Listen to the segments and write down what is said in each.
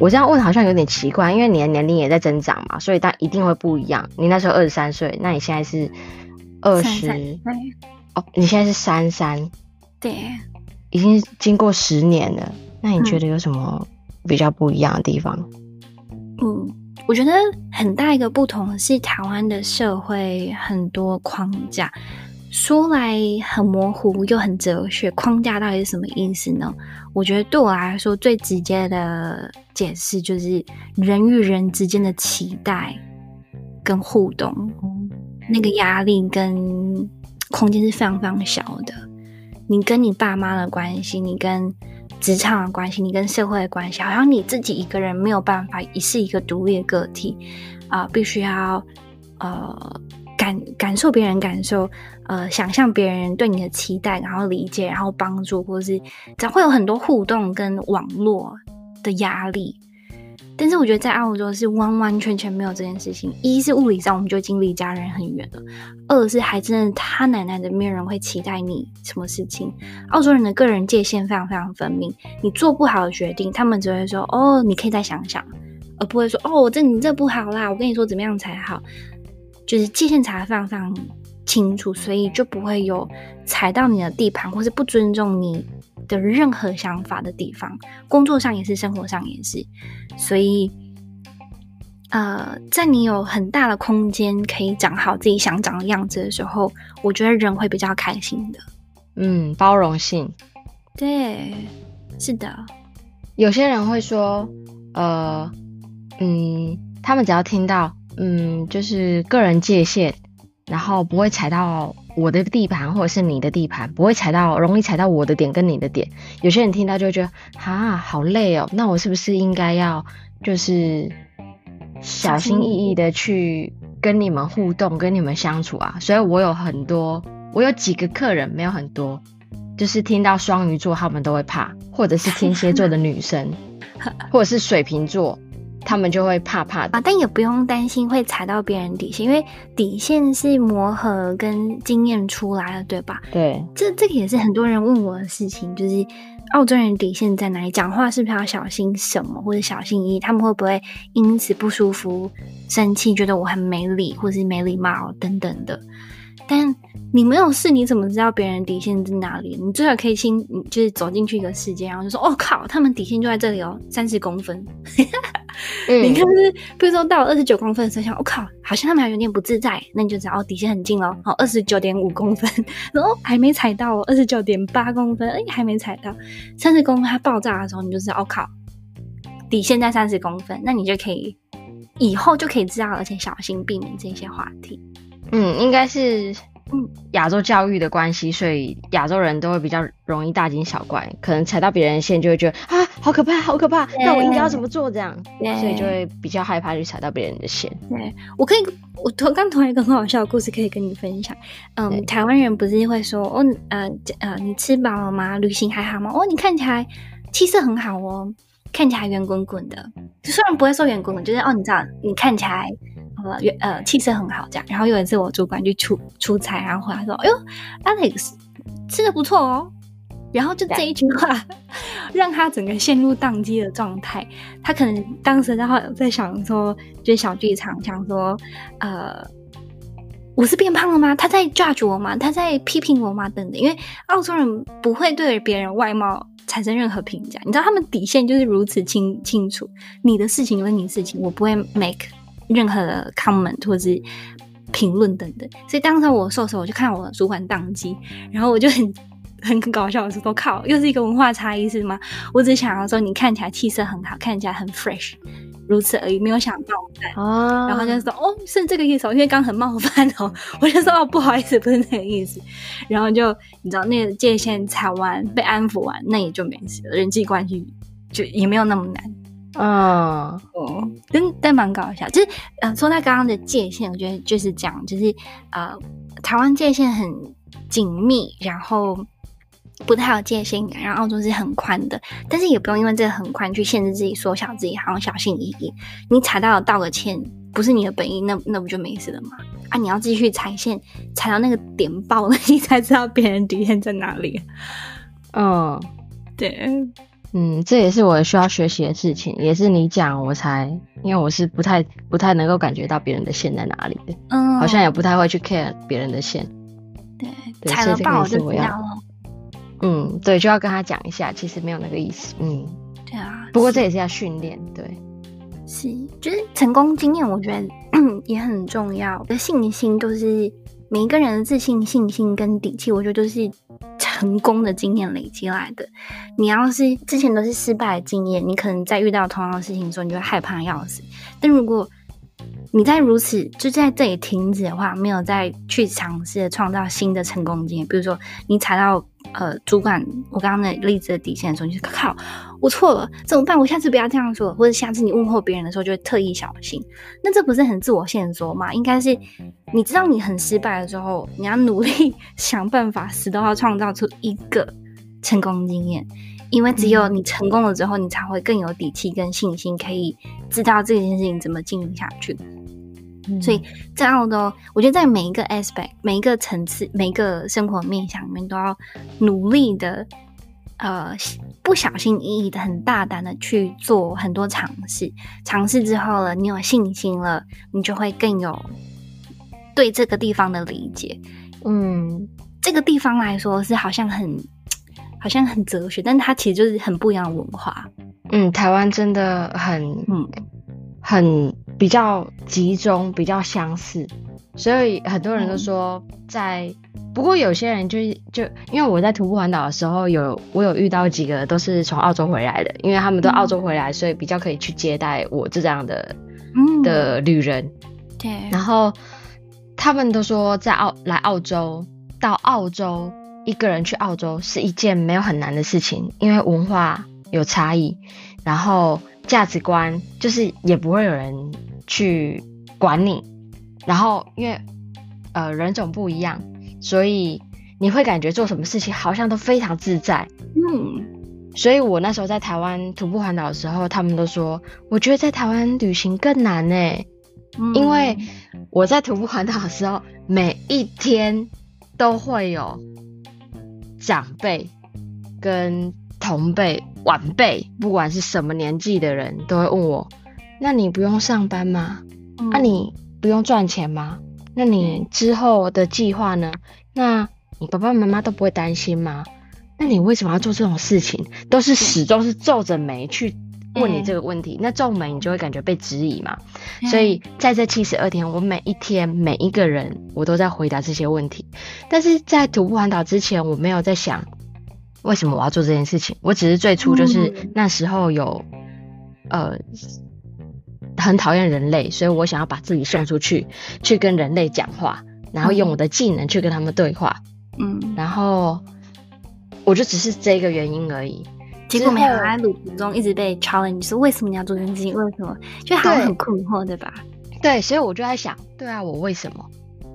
我这样问好像有点奇怪，因为你的年龄也在增长嘛，所以但一定会不一样。你那时候二十三岁，那你现在是二十？哦，你现在是三三？对，已经经过十年了。那你觉得有什么比较不一样的地方？嗯，我觉得很大一个不同是台湾的社会很多框架。说来很模糊又很哲学，框架到底是什么意思呢？我觉得对我来说最直接的解释就是人与人之间的期待跟互动，那个压力跟空间是非常非常小的。你跟你爸妈的关系，你跟职场的关系，你跟社会的关系，好像你自己一个人没有办法是一个独立的个体啊、呃，必须要呃。感感受别人感受，呃，想象别人对你的期待，然后理解，然后帮助，或者是只会有很多互动跟网络的压力。但是我觉得在澳洲是完完全全没有这件事情。一是物理上我们就已经离家人很远了，二是还真的他奶奶的没有人会期待你什么事情。澳洲人的个人界限非常非常分明，你做不好的决定，他们只会说哦，你可以再想想，而不会说哦，这你这不好啦，我跟你说怎么样才好。就是界限踩的非常非常清楚，所以就不会有踩到你的地盘，或是不尊重你的任何想法的地方。工作上也是，生活上也是。所以，呃，在你有很大的空间可以长好自己想长的样子的时候，我觉得人会比较开心的。嗯，包容性。对，是的。有些人会说，呃，嗯，他们只要听到。嗯，就是个人界限，然后不会踩到我的地盘或者是你的地盘，不会踩到容易踩到我的点跟你的点。有些人听到就觉得啊，好累哦，那我是不是应该要就是小心翼翼的去跟你们互动，跟你们相处啊？所以我有很多，我有几个客人没有很多，就是听到双鱼座他们都会怕，或者是天蝎座的女生，或者是水瓶座。他们就会怕怕的啊，但也不用担心会踩到别人底线，因为底线是磨合跟经验出来的，对吧？对，这这个也是很多人问我的事情，就是澳洲人底线在哪里？讲话是不是要小心什么，或者小心翼翼？他们会不会因此不舒服、生气，觉得我很没礼，或是没礼貌等等的？但你没有事，你怎么知道别人底线在哪里？你最好可以先，就是走进去一个世界，然后就说：“哦靠，他们底线就在这里哦，三十公分。”你看，是比如说到二十九公分的时候，想：“我、哦、靠，好像他们还有点不自在。”那你就知道哦，底线很近了。好，二十九点五公分，然后还没踩到哦，二十九点八公分，哎，还没踩到三十公分，它爆炸的时候，你就知道哦靠，底线在三十公分，那你就可以以后就可以知道，而且小心避免这些话题。嗯，应该是嗯亚洲教育的关系，所以亚洲人都会比较容易大惊小怪，可能踩到别人的线就会觉得啊好可怕，好可怕，那我应该要怎么做这样？所以就会比较害怕去踩到别人的线。对，我可以，我同刚突然一个很好笑的故事可以跟你分享。嗯，台湾人不是会说哦，呃呃，你吃饱了吗？旅行还好吗？哦，你看起来气色很好哦，看起来圆滚滚的。就虽然不会说圆滚滚，就是哦，你知道，你看起来。呃，呃，气色很好，这样。然后有一次我主管去出出差，然后回来说：“哎呦，Alex 吃的不错哦。”然后就这一句话，让他整个陷入宕机的状态。他可能当时然后在想说，就是小剧场，想说：“呃，我是变胖了吗？他在 judge 我吗？他在批评我吗？等等。”因为澳洲人不会对别人外貌产生任何评价，你知道他们底线就是如此清清楚。你的事情就是你的事情，我不会 make。任何的 comment 或者是评论等等，所以当时我瘦的时候，我就看到我的主管当机，然后我就很 很搞笑我说：“靠，又是一个文化差异是吗？”我只想要说你看起来气色很好，看起来很 fresh，如此而已，没有想到哦。然后就说：“哦，是这个意思哦，因为刚很冒犯哦。”我就说：“哦，不好意思，不是那个意思。”然后就你知道那个界限踩完，被安抚完，那也就没事了，人际关系就也没有那么难。嗯，哦，但但蛮搞笑，就是呃，说到刚刚的界限，我觉得就是这样，就是呃，台湾界限很紧密，然后不太有界限感，然后澳洲是很宽的，但是也不用因为这个很宽去限制自己，缩小自己，好像小心翼翼。你踩到了道个歉，不是你的本意，那那不就没事了吗？啊，你要继续踩线，踩到那个点爆了，你才知道别人底线在哪里。嗯，对。嗯，这也是我需要学习的事情，也是你讲我才，因为我是不太不太能够感觉到别人的线在哪里的，嗯，好像也不太会去 care 别人的线，对，踩了爆就知道了，嗯，对，就要跟他讲一下，其实没有那个意思，嗯，对啊，不过这也是要训练，对，是，就是成功经验，我觉得 也很重要，的信心都是每一个人的自信、信心跟底气，我觉得都是。成功的经验累积来的，你要是之前都是失败的经验，你可能在遇到同样的事情的时候，你就会害怕要死。但如果你在如此就在这里停止的话，没有再去尝试创造新的成功经验，比如说你踩到呃主管我刚刚那例子的底线的时候，你就靠，我错了，怎么办？我下次不要这样做，或者下次你问候别人的时候就会特意小心。那这不是很自我限缩吗？应该是你知道你很失败的时候，你要努力想办法，死都要创造出一个成功经验，因为只有你成功了之后，你才会更有底气跟信心，可以知道这件事情怎么经营下去。所以在澳洲，我觉得在每一个 aspect、每一个层次、每一个生活面向里面，都要努力的，呃，不小心翼翼的、很大胆的去做很多尝试。尝试之后了，你有信心了，你就会更有对这个地方的理解。嗯，这个地方来说是好像很、好像很哲学，但它其实就是很不一样的文化。嗯，台湾真的很，嗯。很比较集中，比较相似，所以很多人都说在。不过有些人就是就因为我在徒步环岛的时候有我有遇到几个都是从澳洲回来的，因为他们都澳洲回来，所以比较可以去接待我这样的的旅人。对。然后他们都说在澳来澳洲到澳洲一个人去澳洲是一件没有很难的事情，因为文化有差异，然后。价值观就是也不会有人去管你，然后因为呃人种不一样，所以你会感觉做什么事情好像都非常自在。嗯，所以我那时候在台湾徒步环岛的时候，他们都说我觉得在台湾旅行更难呢，嗯，因为我在徒步环岛的时候，每一天都会有长辈跟。同辈、晚辈，不管是什么年纪的人，都会问我：“那你不用上班吗？那、嗯啊、你不用赚钱吗？那你之后的计划呢？那你爸爸妈妈都不会担心吗？那你为什么要做这种事情？都是始终是皱着眉去问你这个问题。嗯、那皱眉，你就会感觉被质疑嘛。嗯、所以在这七十二天，我每一天每一个人，我都在回答这些问题。但是在徒步环岛之前，我没有在想。为什么我要做这件事情？我只是最初就是那时候有，呃，很讨厌人类，所以我想要把自己送出去，去跟人类讲话，然后用我的技能去跟他们对话。嗯，然后我就只是这个原因而已。结果没有在旅途中一直被 challenge，说为什么你要做这件事情？为什么？就好像很困惑，对，对吧？对，所以我就在想，对啊，我为什么？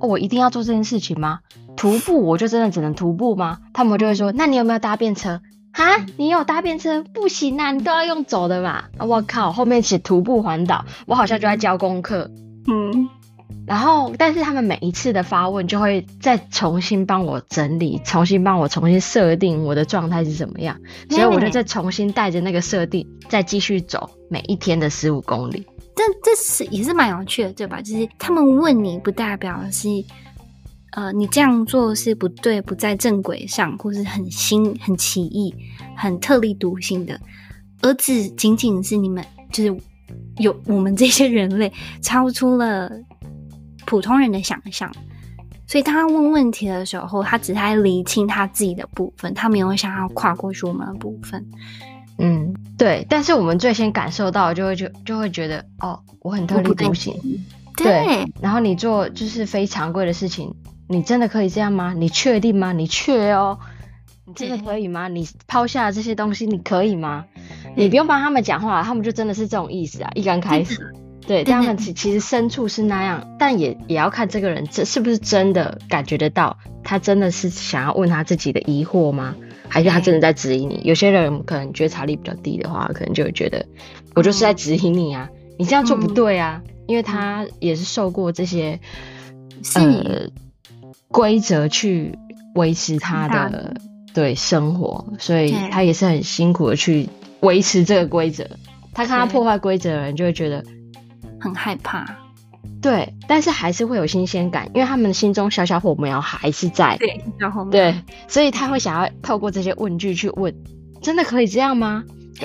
哦，我一定要做这件事情吗？徒步我就真的只能徒步吗？他们就会说，那你有没有搭便车？哈，你有搭便车？不行啊，你都要用走的嘛。我靠，后面写徒步环岛，我好像就在交功课。嗯，然后但是他们每一次的发问就会再重新帮我整理，重新帮我重新设定我的状态是怎么样，所以我就再重新带着那个设定再继续走每一天的十五公里。这这是也是蛮有趣的，对吧？就是他们问你，不代表是。呃，你这样做是不对，不在正轨上，或是很新、很奇异、很特立独行的，而只仅仅是你们就是有我们这些人类超出了普通人的想象。所以当他问问题的时候，他只是在厘清他自己的部分，他没有想要跨过去我们的部分。嗯，对。但是我们最先感受到，就会就就会觉得，哦，我很特立独行。对，对。然后你做就是非常规的事情。你真的可以这样吗？你确定吗？你确哦，你真的可以吗？你抛下这些东西，你可以吗？你不用帮他们讲话，他们就真的是这种意思啊！一刚开始，对，但他们其其实深处是那样，但也也要看这个人这是不是真的感觉得到，他真的是想要问他自己的疑惑吗？还是他真的在质疑你？有些人可能觉察力比较低的话，可能就会觉得我就是在质疑你啊，你这样做不对啊，因为他也是受过这些，呃。规则去维持他的对生活，所以他也是很辛苦的去维持这个规则。他看到破坏规则的人，就会觉得很害怕。对，但是还是会有新鲜感，因为他们心中小小火苗还是在。对，小火苗。对，所以他会想要透过这些问句去问：真的可以这样吗？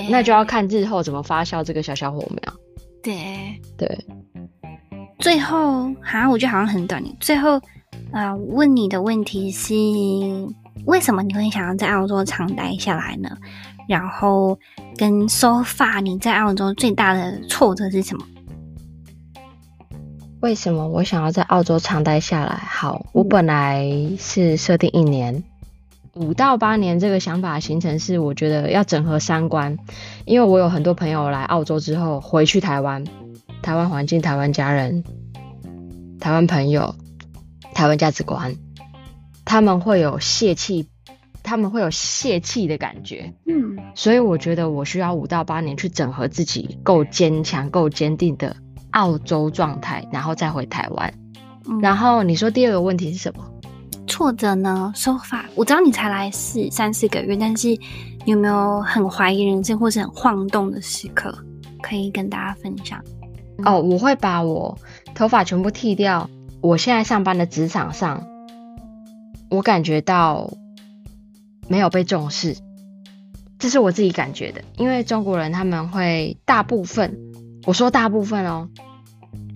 那就要看日后怎么发酵这个小小火苗。对对。最后，好像我觉得好像很短。最后，啊，问你的问题是：为什么你会想要在澳洲长待下来呢？然后跟 sofa 你在澳洲最大的挫折是什么？为什么我想要在澳洲长待下来？好，我本来是设定一年，五到八年这个想法形成是我觉得要整合三观，因为我有很多朋友来澳洲之后回去台湾，台湾环境、台湾家人、台湾朋友、台湾价值观，他们会有泄气。他们会有泄气的感觉，嗯，所以我觉得我需要五到八年去整合自己够坚强、够坚定的澳洲状态，然后再回台湾。嗯。然后你说第二个问题是什么？挫折呢说法我知道你才来四三四个月，但是有没有很怀疑人生或是很晃动的时刻可以跟大家分享？哦，我会把我头发全部剃掉。我现在上班的职场上，我感觉到。没有被重视，这是我自己感觉的。因为中国人他们会大部分，我说大部分哦，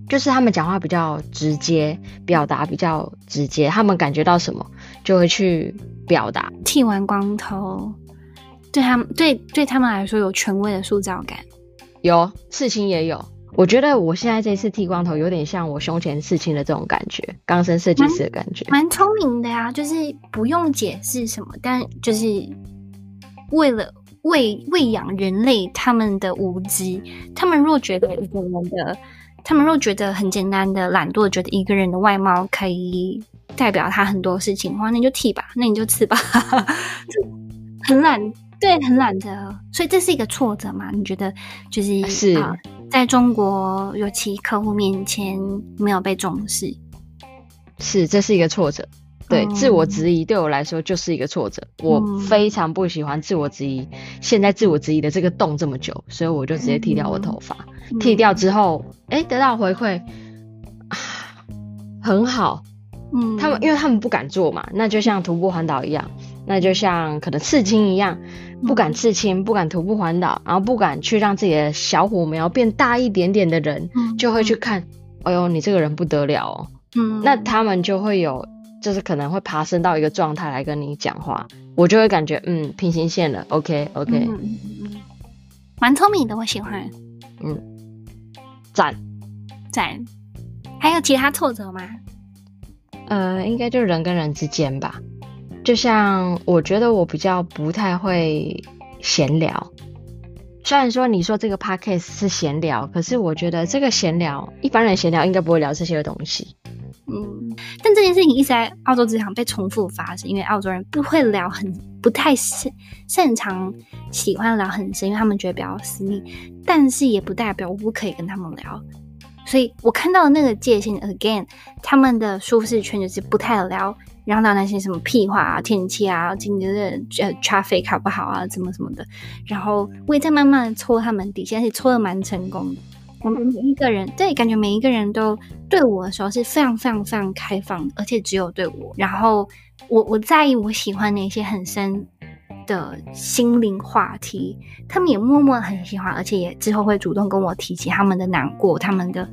就是他们讲话比较直接，表达比较直接，他们感觉到什么就会去表达。剃完光头，对他们对对他们来说有权威的塑造感，有事情也有。我觉得我现在这次剃光头有点像我胸前刺青的这种感觉，钢身设计师的感觉，蛮聪明的呀，就是不用解释什么，但就是为了喂喂养人类他们的无知，他们若觉得一个人的，他们若觉得很简单的懒惰，觉得一个人的外貌可以代表他很多事情的话，那你就剃吧，那你就刺吧，很懒。对，很懒的，所以这是一个挫折嘛？你觉得就是是、呃、在中国，尤其客户面前没有被重视，是这是一个挫折。对，嗯、自我质疑对我来说就是一个挫折。我非常不喜欢自我质疑，嗯、现在自我质疑的这个洞这么久，所以我就直接剃掉我头发。嗯、剃掉之后，哎，得到回馈，啊，很好。嗯，他们因为他们不敢做嘛，那就像徒步环岛一样。那就像可能刺青一样，不敢刺青，不敢徒步环岛，然后不敢去让自己的小火苗变大一点点的人，就会去看，哎呦，你这个人不得了哦。嗯，那他们就会有，就是可能会爬升到一个状态来跟你讲话，我就会感觉，嗯，平行线了，OK OK，嗯嗯嗯，蛮聪明的，我喜欢。嗯，赞赞。还有其他挫折吗？呃，应该就是人跟人之间吧。就像我觉得我比较不太会闲聊，虽然说你说这个 podcast 是闲聊，可是我觉得这个闲聊一般人闲聊应该不会聊这些东西。嗯，但这件事情一直在澳洲职场被重复发生，因为澳洲人不会聊很不太擅擅长喜欢聊很深，因为他们觉得比较私密，但是也不代表我不可以跟他们聊。所以我看到那个界限，again，他们的舒适圈就是不太聊。然后到那些什么屁话啊，天气啊，今天的呃 traffic 好不好啊，怎么什么的。然后我也在慢慢戳他们底线，而且戳的蛮成功的。我们每一个人，对，感觉每一个人都对我的时候是非常非常非常开放的，而且只有对我。然后我我在意我喜欢那些很深的心灵话题，他们也默默很喜欢，而且也之后会主动跟我提起他们的难过、他们的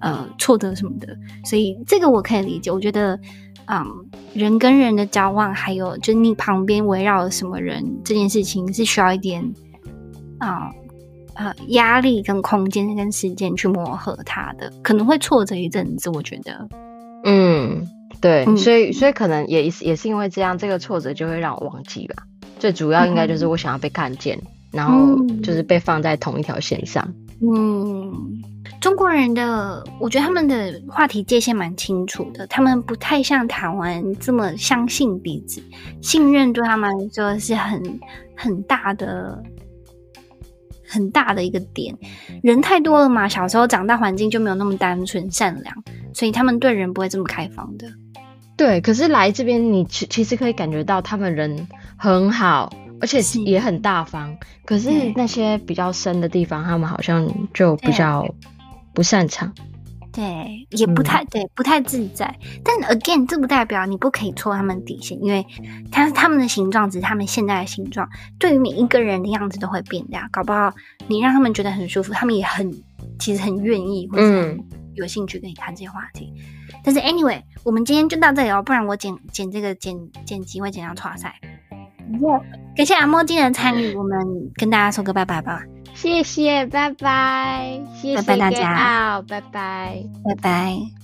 呃挫折什么的。所以这个我可以理解，我觉得。嗯，人跟人的交往，还有就是你旁边围绕了什么人，这件事情是需要一点啊呃压力跟空间跟时间去磨合它的，可能会挫折一阵子，我觉得。嗯，对，嗯、所以所以可能也也是因为这样，这个挫折就会让我忘记吧。最主要应该就是我想要被看见，嗯、然后就是被放在同一条线上。嗯。中国人的，我觉得他们的话题界限蛮清楚的，他们不太像台湾这么相信彼此，信任对他们来说是很很大的很大的一个点。人太多了嘛，小时候长大环境就没有那么单纯善良，所以他们对人不会这么开放的。对，可是来这边你其其实可以感觉到他们人很好，而且也很大方。可是那些比较深的地方，他们好像就比较不擅长。对，也不太、嗯、对，不太自在。但 again，这不代表你不可以戳他们底线，因为他他们的形状只是他们现在的形状，对于每一个人的样子都会变的。搞不好你让他们觉得很舒服，他们也很其实很愿意或者有兴趣跟你谈这些话题。嗯、但是 anyway，我们今天就到这里哦，不然我剪剪这个剪剪辑会剪到感谢阿莫今天的参与，我们跟大家说个拜拜吧。谢谢，拜拜，谢谢拜拜大家，拜拜，拜拜。